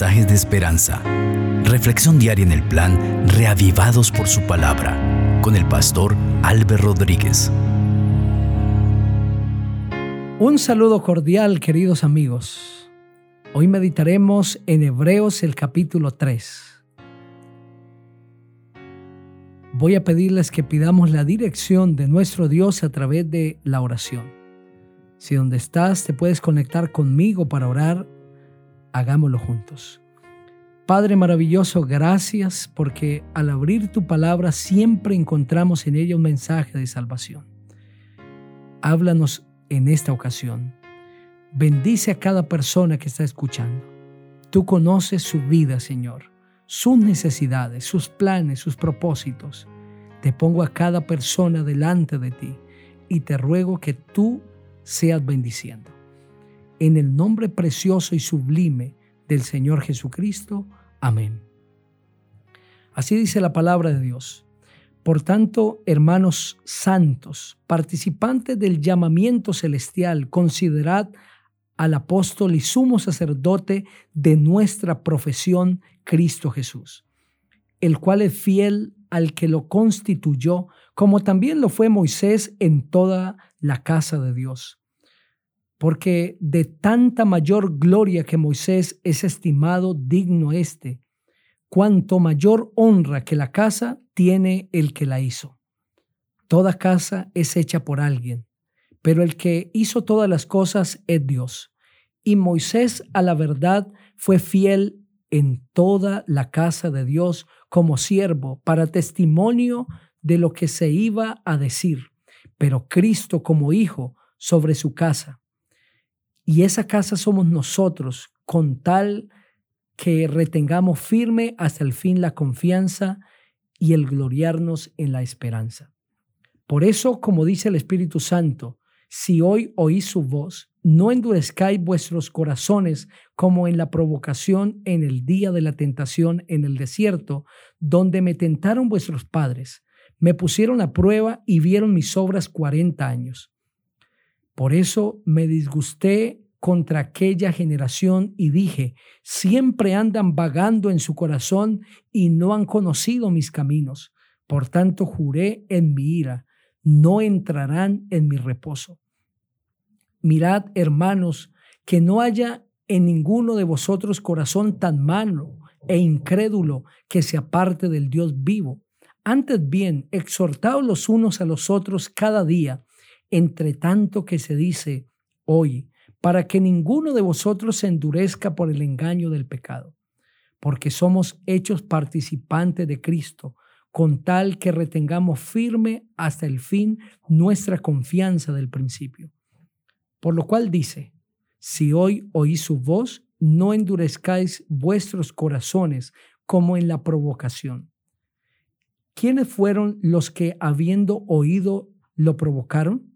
de esperanza. Reflexión diaria en el plan Reavivados por su palabra con el pastor Álvaro Rodríguez. Un saludo cordial, queridos amigos. Hoy meditaremos en Hebreos el capítulo 3. Voy a pedirles que pidamos la dirección de nuestro Dios a través de la oración. Si donde estás te puedes conectar conmigo para orar, hagámoslo juntos. Padre maravilloso, gracias porque al abrir tu palabra siempre encontramos en ella un mensaje de salvación. Háblanos en esta ocasión. Bendice a cada persona que está escuchando. Tú conoces su vida, Señor, sus necesidades, sus planes, sus propósitos. Te pongo a cada persona delante de ti y te ruego que tú seas bendiciendo en el nombre precioso y sublime del Señor Jesucristo. Amén. Así dice la palabra de Dios. Por tanto, hermanos santos, participantes del llamamiento celestial, considerad al apóstol y sumo sacerdote de nuestra profesión, Cristo Jesús, el cual es fiel al que lo constituyó, como también lo fue Moisés en toda la casa de Dios porque de tanta mayor gloria que Moisés es estimado digno este, cuanto mayor honra que la casa tiene el que la hizo. Toda casa es hecha por alguien, pero el que hizo todas las cosas es Dios. Y Moisés a la verdad fue fiel en toda la casa de Dios como siervo para testimonio de lo que se iba a decir, pero Cristo como hijo sobre su casa y esa casa somos nosotros, con tal que retengamos firme hasta el fin la confianza y el gloriarnos en la esperanza. Por eso, como dice el Espíritu Santo, si hoy oís su voz, no endurezcáis vuestros corazones como en la provocación en el día de la tentación en el desierto, donde me tentaron vuestros padres, me pusieron a prueba y vieron mis obras cuarenta años. Por eso me disgusté contra aquella generación y dije, siempre andan vagando en su corazón y no han conocido mis caminos. Por tanto juré en mi ira, no entrarán en mi reposo. Mirad, hermanos, que no haya en ninguno de vosotros corazón tan malo e incrédulo que se aparte del Dios vivo. Antes bien, exhortaos los unos a los otros cada día, entre tanto que se dice hoy, para que ninguno de vosotros se endurezca por el engaño del pecado, porque somos hechos participantes de Cristo, con tal que retengamos firme hasta el fin nuestra confianza del principio. Por lo cual dice, si hoy oís su voz, no endurezcáis vuestros corazones como en la provocación. ¿Quiénes fueron los que habiendo oído lo provocaron?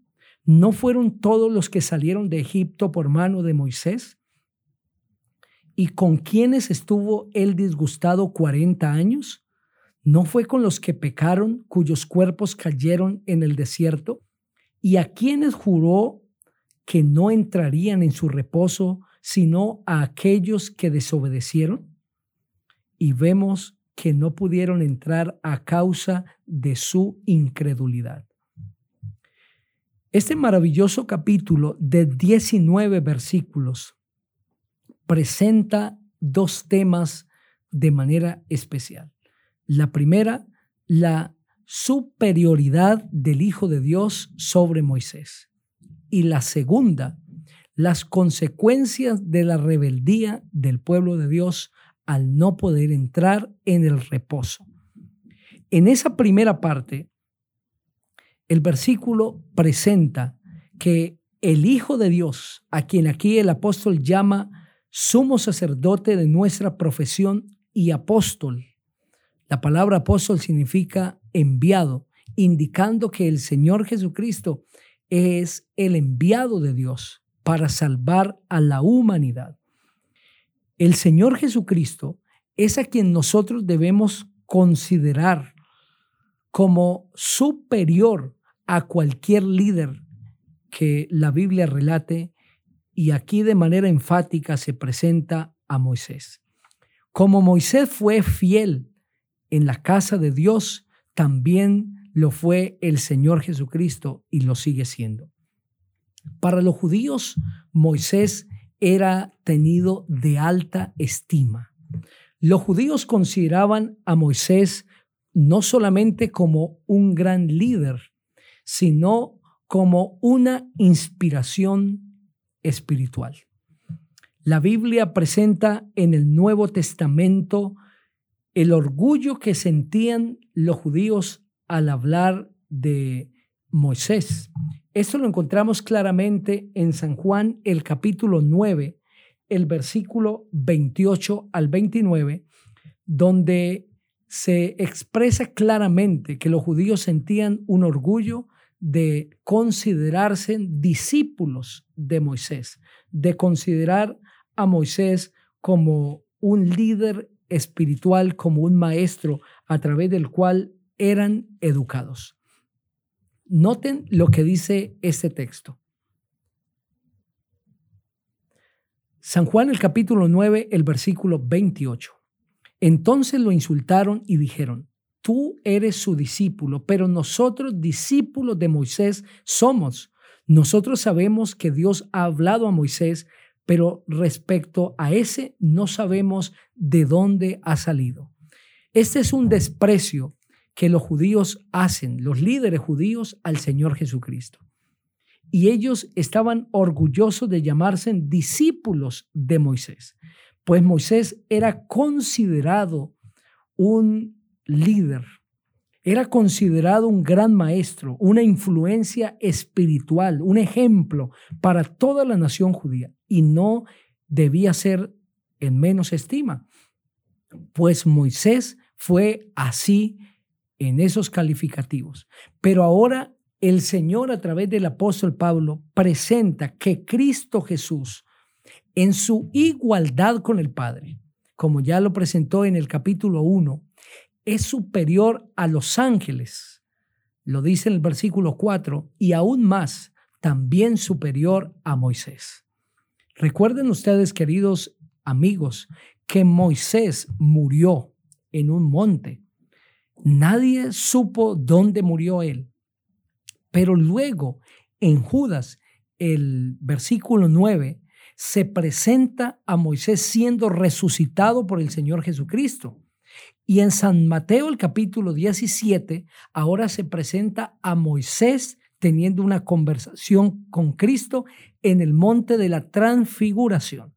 ¿No fueron todos los que salieron de Egipto por mano de Moisés? ¿Y con quienes estuvo él disgustado cuarenta años? ¿No fue con los que pecaron, cuyos cuerpos cayeron en el desierto? ¿Y a quienes juró que no entrarían en su reposo, sino a aquellos que desobedecieron? Y vemos que no pudieron entrar a causa de su incredulidad. Este maravilloso capítulo de 19 versículos presenta dos temas de manera especial. La primera, la superioridad del Hijo de Dios sobre Moisés. Y la segunda, las consecuencias de la rebeldía del pueblo de Dios al no poder entrar en el reposo. En esa primera parte el versículo presenta que el Hijo de Dios, a quien aquí el apóstol llama sumo sacerdote de nuestra profesión y apóstol, la palabra apóstol significa enviado, indicando que el Señor Jesucristo es el enviado de Dios para salvar a la humanidad. El Señor Jesucristo es a quien nosotros debemos considerar como superior a cualquier líder que la Biblia relate y aquí de manera enfática se presenta a Moisés. Como Moisés fue fiel en la casa de Dios, también lo fue el Señor Jesucristo y lo sigue siendo. Para los judíos, Moisés era tenido de alta estima. Los judíos consideraban a Moisés no solamente como un gran líder, sino como una inspiración espiritual. La Biblia presenta en el Nuevo Testamento el orgullo que sentían los judíos al hablar de Moisés. Esto lo encontramos claramente en San Juan, el capítulo 9, el versículo 28 al 29, donde se expresa claramente que los judíos sentían un orgullo de considerarse discípulos de Moisés, de considerar a Moisés como un líder espiritual, como un maestro a través del cual eran educados. Noten lo que dice este texto. San Juan el capítulo 9, el versículo 28. Entonces lo insultaron y dijeron, tú eres su discípulo, pero nosotros discípulos de Moisés somos. Nosotros sabemos que Dios ha hablado a Moisés, pero respecto a ese no sabemos de dónde ha salido. Este es un desprecio que los judíos hacen, los líderes judíos, al Señor Jesucristo. Y ellos estaban orgullosos de llamarse discípulos de Moisés, pues Moisés era considerado un líder, era considerado un gran maestro, una influencia espiritual, un ejemplo para toda la nación judía y no debía ser en menos estima, pues Moisés fue así en esos calificativos. Pero ahora el Señor a través del apóstol Pablo presenta que Cristo Jesús en su igualdad con el Padre, como ya lo presentó en el capítulo 1, es superior a los ángeles. Lo dice en el versículo 4 y aún más, también superior a Moisés. Recuerden ustedes, queridos amigos, que Moisés murió en un monte Nadie supo dónde murió él. Pero luego, en Judas, el versículo 9, se presenta a Moisés siendo resucitado por el Señor Jesucristo. Y en San Mateo el capítulo 17, ahora se presenta a Moisés teniendo una conversación con Cristo en el monte de la transfiguración.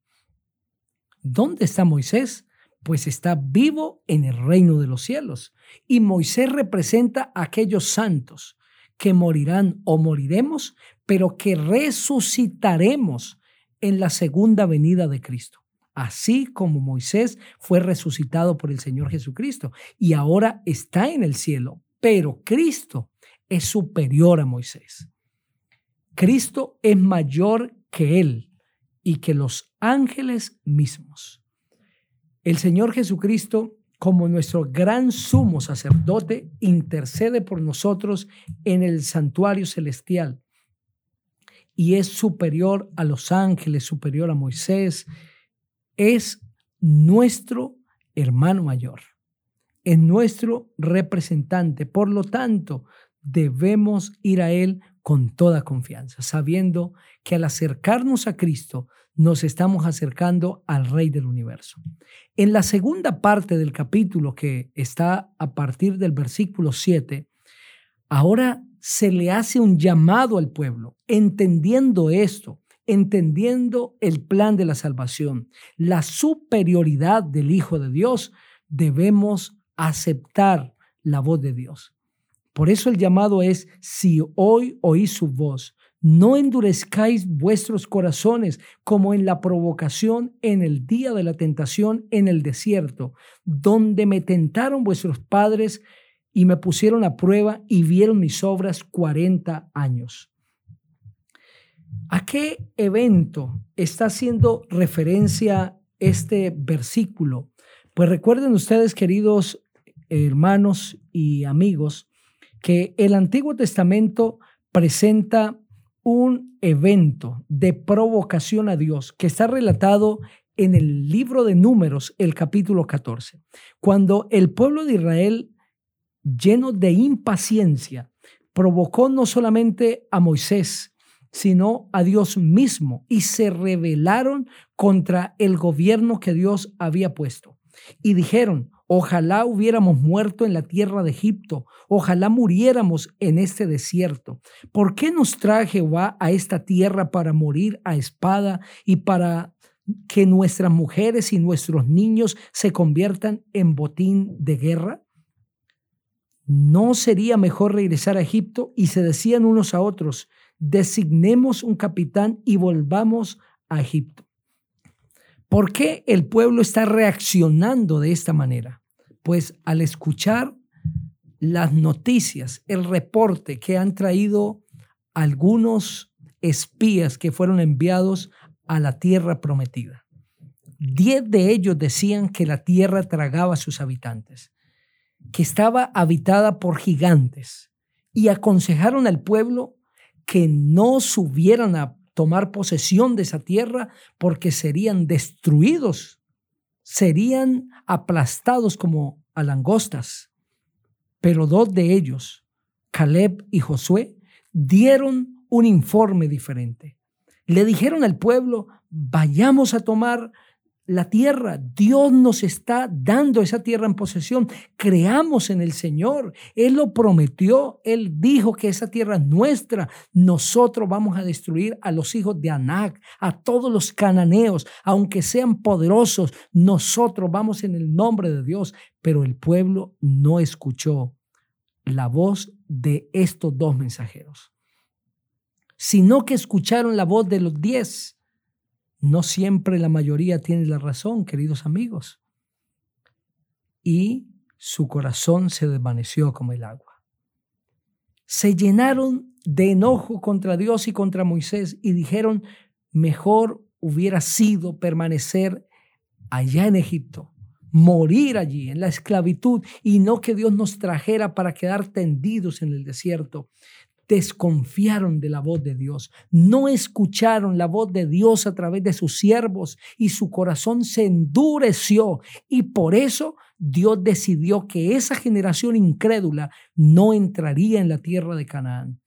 ¿Dónde está Moisés? pues está vivo en el reino de los cielos. Y Moisés representa a aquellos santos que morirán o moriremos, pero que resucitaremos en la segunda venida de Cristo. Así como Moisés fue resucitado por el Señor Jesucristo y ahora está en el cielo, pero Cristo es superior a Moisés. Cristo es mayor que él y que los ángeles mismos. El Señor Jesucristo, como nuestro gran sumo sacerdote, intercede por nosotros en el santuario celestial y es superior a los ángeles, superior a Moisés, es nuestro hermano mayor, es nuestro representante. Por lo tanto, debemos ir a Él con toda confianza, sabiendo que al acercarnos a Cristo nos estamos acercando al Rey del universo. En la segunda parte del capítulo, que está a partir del versículo 7, ahora se le hace un llamado al pueblo, entendiendo esto, entendiendo el plan de la salvación, la superioridad del Hijo de Dios, debemos aceptar la voz de Dios. Por eso el llamado es, si hoy oís su voz, no endurezcáis vuestros corazones como en la provocación en el día de la tentación en el desierto, donde me tentaron vuestros padres y me pusieron a prueba y vieron mis obras cuarenta años. ¿A qué evento está haciendo referencia este versículo? Pues recuerden ustedes, queridos hermanos y amigos, que el Antiguo Testamento presenta un evento de provocación a Dios que está relatado en el libro de números, el capítulo 14, cuando el pueblo de Israel, lleno de impaciencia, provocó no solamente a Moisés, sino a Dios mismo y se rebelaron contra el gobierno que Dios había puesto. Y dijeron, ojalá hubiéramos muerto en la tierra de Egipto, ojalá muriéramos en este desierto. ¿Por qué nos trae Jehová a esta tierra para morir a espada y para que nuestras mujeres y nuestros niños se conviertan en botín de guerra? ¿No sería mejor regresar a Egipto? Y se decían unos a otros, designemos un capitán y volvamos a Egipto. ¿Por qué el pueblo está reaccionando de esta manera? Pues al escuchar las noticias, el reporte que han traído algunos espías que fueron enviados a la tierra prometida. Diez de ellos decían que la tierra tragaba a sus habitantes, que estaba habitada por gigantes, y aconsejaron al pueblo que no subieran a tomar posesión de esa tierra porque serían destruidos, serían aplastados como a langostas. Pero dos de ellos, Caleb y Josué, dieron un informe diferente. Le dijeron al pueblo, vayamos a tomar la tierra. Dios nos está dando esa tierra en posesión. Creamos en el Señor. Él lo prometió. Él dijo que esa tierra es nuestra. Nosotros vamos a destruir a los hijos de Anac, a todos los cananeos, aunque sean poderosos. Nosotros vamos en el nombre de Dios. Pero el pueblo no escuchó la voz de estos dos mensajeros, sino que escucharon la voz de los diez no siempre la mayoría tiene la razón, queridos amigos. Y su corazón se desvaneció como el agua. Se llenaron de enojo contra Dios y contra Moisés y dijeron, mejor hubiera sido permanecer allá en Egipto, morir allí en la esclavitud y no que Dios nos trajera para quedar tendidos en el desierto desconfiaron de la voz de Dios, no escucharon la voz de Dios a través de sus siervos y su corazón se endureció y por eso Dios decidió que esa generación incrédula no entraría en la tierra de Canaán.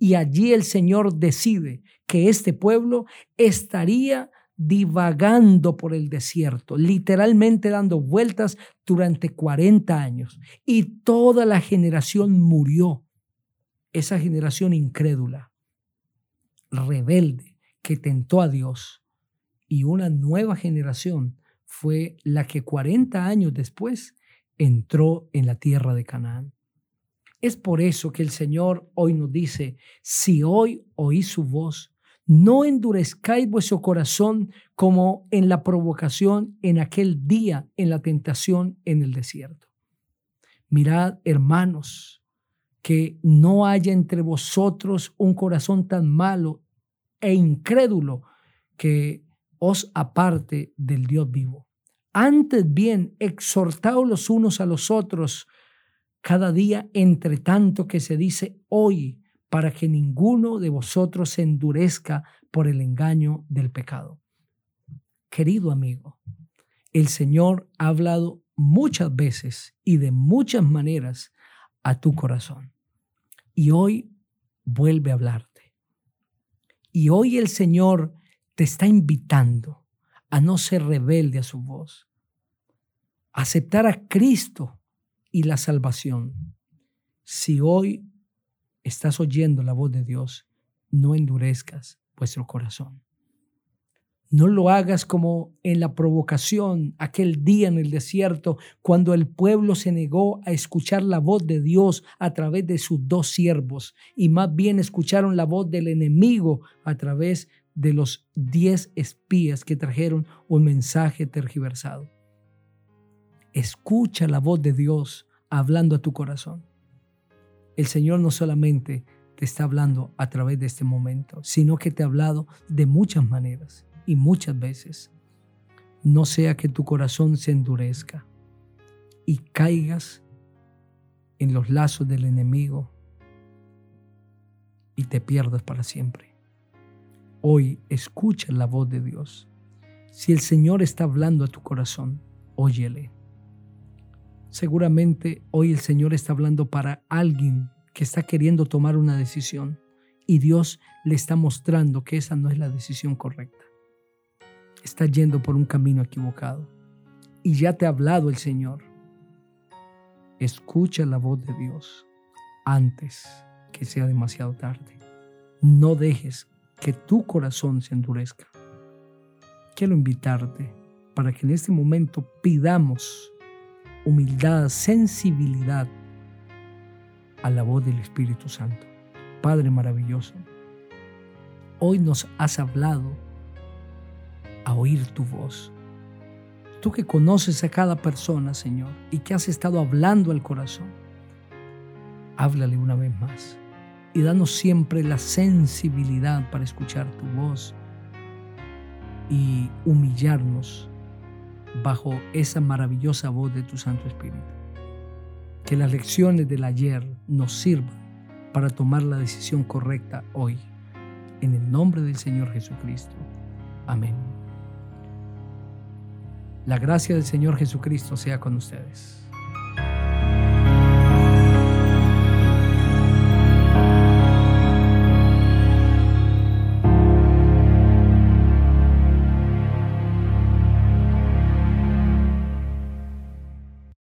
Y allí el Señor decide que este pueblo estaría divagando por el desierto, literalmente dando vueltas durante 40 años. Y toda la generación murió esa generación incrédula, rebelde, que tentó a Dios, y una nueva generación fue la que 40 años después entró en la tierra de Canaán. Es por eso que el Señor hoy nos dice, si hoy oís su voz, no endurezcáis vuestro corazón como en la provocación en aquel día en la tentación en el desierto. Mirad, hermanos, que no haya entre vosotros un corazón tan malo e incrédulo que os aparte del Dios vivo. Antes bien, exhortaos los unos a los otros cada día, entre tanto que se dice hoy, para que ninguno de vosotros se endurezca por el engaño del pecado. Querido amigo, el Señor ha hablado muchas veces y de muchas maneras a tu corazón. Y hoy vuelve a hablarte. Y hoy el Señor te está invitando a no ser rebelde a su voz, a aceptar a Cristo y la salvación. Si hoy estás oyendo la voz de Dios, no endurezcas vuestro corazón. No lo hagas como en la provocación aquel día en el desierto, cuando el pueblo se negó a escuchar la voz de Dios a través de sus dos siervos y más bien escucharon la voz del enemigo a través de los diez espías que trajeron un mensaje tergiversado. Escucha la voz de Dios hablando a tu corazón. El Señor no solamente te está hablando a través de este momento, sino que te ha hablado de muchas maneras y muchas veces no sea que tu corazón se endurezca y caigas en los lazos del enemigo y te pierdas para siempre. Hoy escucha la voz de Dios Si el Señor está hablando a tu corazón, óyele. Seguramente hoy el Señor está hablando para alguien que está queriendo tomar una decisión y Dios le está mostrando que esa no es la decisión correcta. Está yendo por un camino equivocado y ya te ha hablado el Señor. Escucha la voz de Dios antes que sea demasiado tarde. No dejes que tu corazón se endurezca. Quiero invitarte para que en este momento pidamos humildad, sensibilidad a la voz del Espíritu Santo. Padre maravilloso, hoy nos has hablado a oír tu voz. Tú que conoces a cada persona, Señor, y que has estado hablando al corazón, háblale una vez más y danos siempre la sensibilidad para escuchar tu voz y humillarnos bajo esa maravillosa voz de tu Santo Espíritu. Que las lecciones del ayer nos sirvan para tomar la decisión correcta hoy. En el nombre del Señor Jesucristo. Amén. La gracia del Señor Jesucristo sea con ustedes.